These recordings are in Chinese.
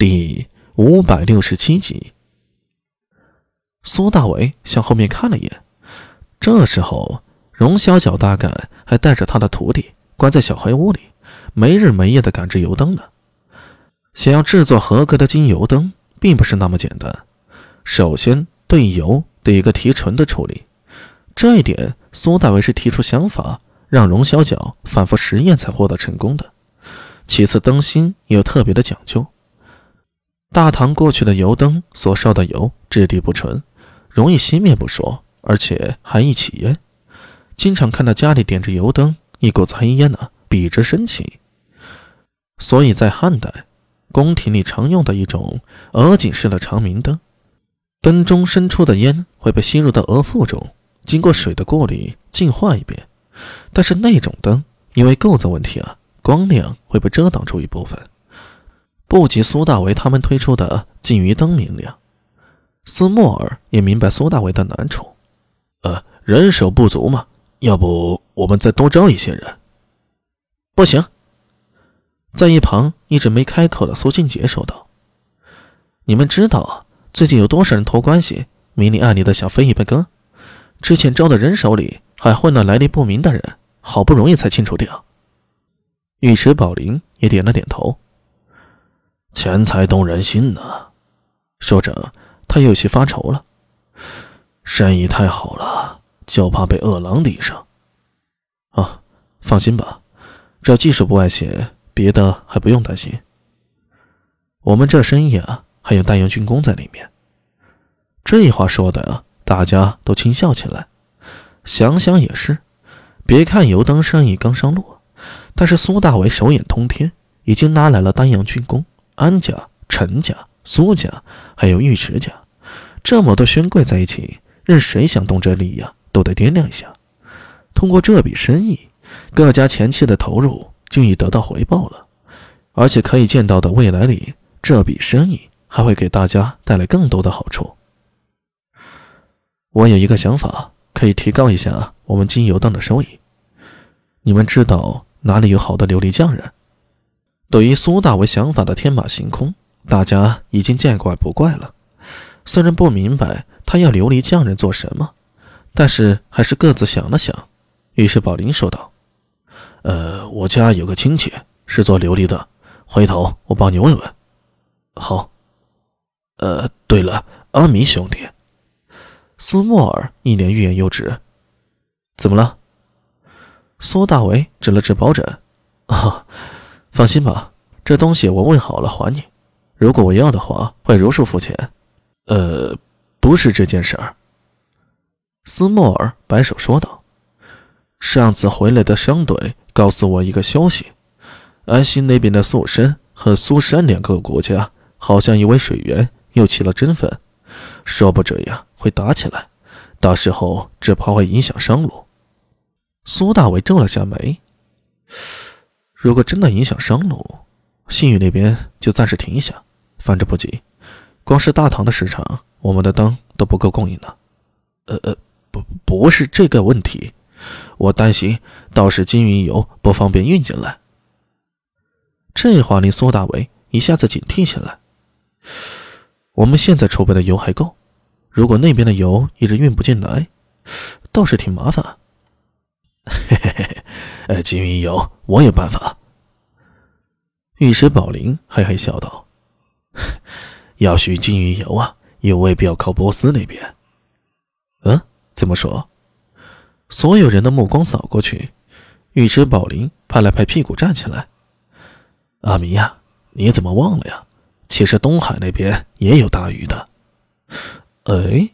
第五百六十七集，苏大伟向后面看了一眼。这时候，荣小脚大概还带着他的徒弟关在小黑屋里，没日没夜的赶制油灯呢。想要制作合格的金油灯，并不是那么简单。首先，对油得一个提纯的处理。这一点，苏大伟是提出想法，让荣小脚反复实验才获得成功的。其次，灯芯也有特别的讲究。大唐过去的油灯所烧的油质地不纯，容易熄灭不说，而且还易起烟。经常看到家里点着油灯，一股子黑烟呢，笔直升起。所以在汉代，宫廷里常用的一种额颈式的长明灯，灯中伸出的烟会被吸入到额腹中，经过水的过滤净化一遍。但是那种灯因为构造问题啊，光亮会被遮挡住一部分。不及苏大为他们推出的金鱼灯明亮，斯莫尔也明白苏大为的难处。呃，人手不足嘛，要不我们再多招一些人？不行。在一旁一直没开口的苏静杰说道：“你们知道最近有多少人托关系明里暗里的想分一杯羹？之前招的人手里还混了来历不明的人，好不容易才清除掉。”尉迟宝林也点了点头。钱财动人心呐，说着，他有些发愁了。生意太好了，就怕被饿狼盯上。啊，放心吧，只要技术不外泄，别的还不用担心。我们这生意啊，还有丹阳军工在里面。这话说的，大家都轻笑起来。想想也是，别看油灯生意刚上路，但是苏大伟手眼通天，已经拿来了丹阳军工。安家、陈家、苏家，还有尉迟家，这么多勋贵在一起，任谁想动这利呀，都得掂量一下。通过这笔生意，各家前期的投入就已得到回报了，而且可以见到的未来里，这笔生意还会给大家带来更多的好处。我有一个想法，可以提高一下我们金油灯的收益。你们知道哪里有好的琉璃匠人？对于苏大为想法的天马行空，大家已经见怪不怪了。虽然不明白他要琉璃匠人做什么，但是还是各自想了想。于是宝林说道：“呃，我家有个亲戚是做琉璃的，回头我帮你问问。”好。呃，对了，阿米兄弟，斯莫尔一脸欲言又止。怎么了？苏大为指了指抱枕。啊。放心吧，这东西我问好了还你。如果我要的话，会如数付钱。呃，不是这件事儿。斯莫尔摆手说道：“上次回来的商队告诉我一个消息，安西那边的素山和苏山两个国家好像因为水源又起了争纷，说不准呀会打起来，到时候只怕会影响商路。”苏大伟皱了下眉。如果真的影响商路，信誉那边就暂时停一下，反正不急。光是大唐的市场，我们的灯都不够供应的。呃呃，不，不是这个问题，我担心到时金云油不方便运进来。这话令苏大伟一下子警惕起来。我们现在储备的油还够，如果那边的油一直运不进来，倒是挺麻烦。嘿嘿嘿。呃，金鱼油，我有办法。玉石宝林嘿嘿笑道：“ 要需金鱼油啊，也未必要靠波斯那边。”嗯，怎么说？所有人的目光扫过去，玉石宝林拍了拍屁股站起来：“阿弥呀，你怎么忘了呀？其实东海那边也有大鱼的。”哎，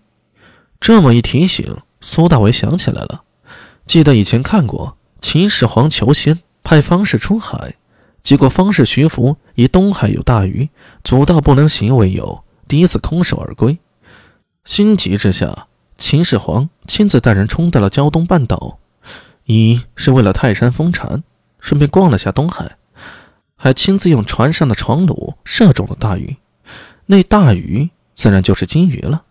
这么一提醒，苏大伟想起来了，记得以前看过。秦始皇求仙，派方士出海，结果方士徐福以东海有大鱼，阻道不能行为由，第一次空手而归。心急之下，秦始皇亲自带人冲到了胶东半岛，一是为了泰山封禅，顺便逛了下东海，还亲自用船上的床弩射中了大鱼。那大鱼自然就是金鱼了。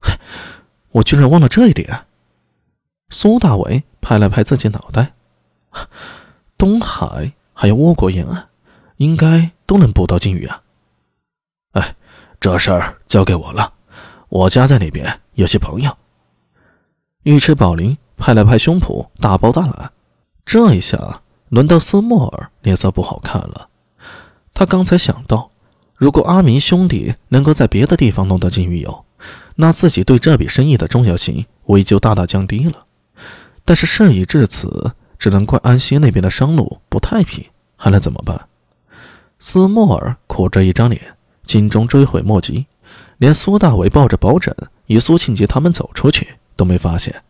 我居然忘了这一点。苏大伟拍了拍自己脑袋。东海还有倭国沿岸，应该都能捕到金鱼啊！哎，这事儿交给我了，我家在那边有些朋友。尉迟宝林拍了拍胸脯，大包大揽。这一下轮到斯莫尔脸色不好看了。他刚才想到，如果阿明兄弟能够在别的地方弄到金鱼油，那自己对这笔生意的重要性也就大大降低了。但是事已至此，只能怪安西那边的商路不太平，还能怎么办？斯莫尔苦着一张脸，心中追悔莫及，连苏大伟抱着保枕与苏庆杰他们走出去都没发现。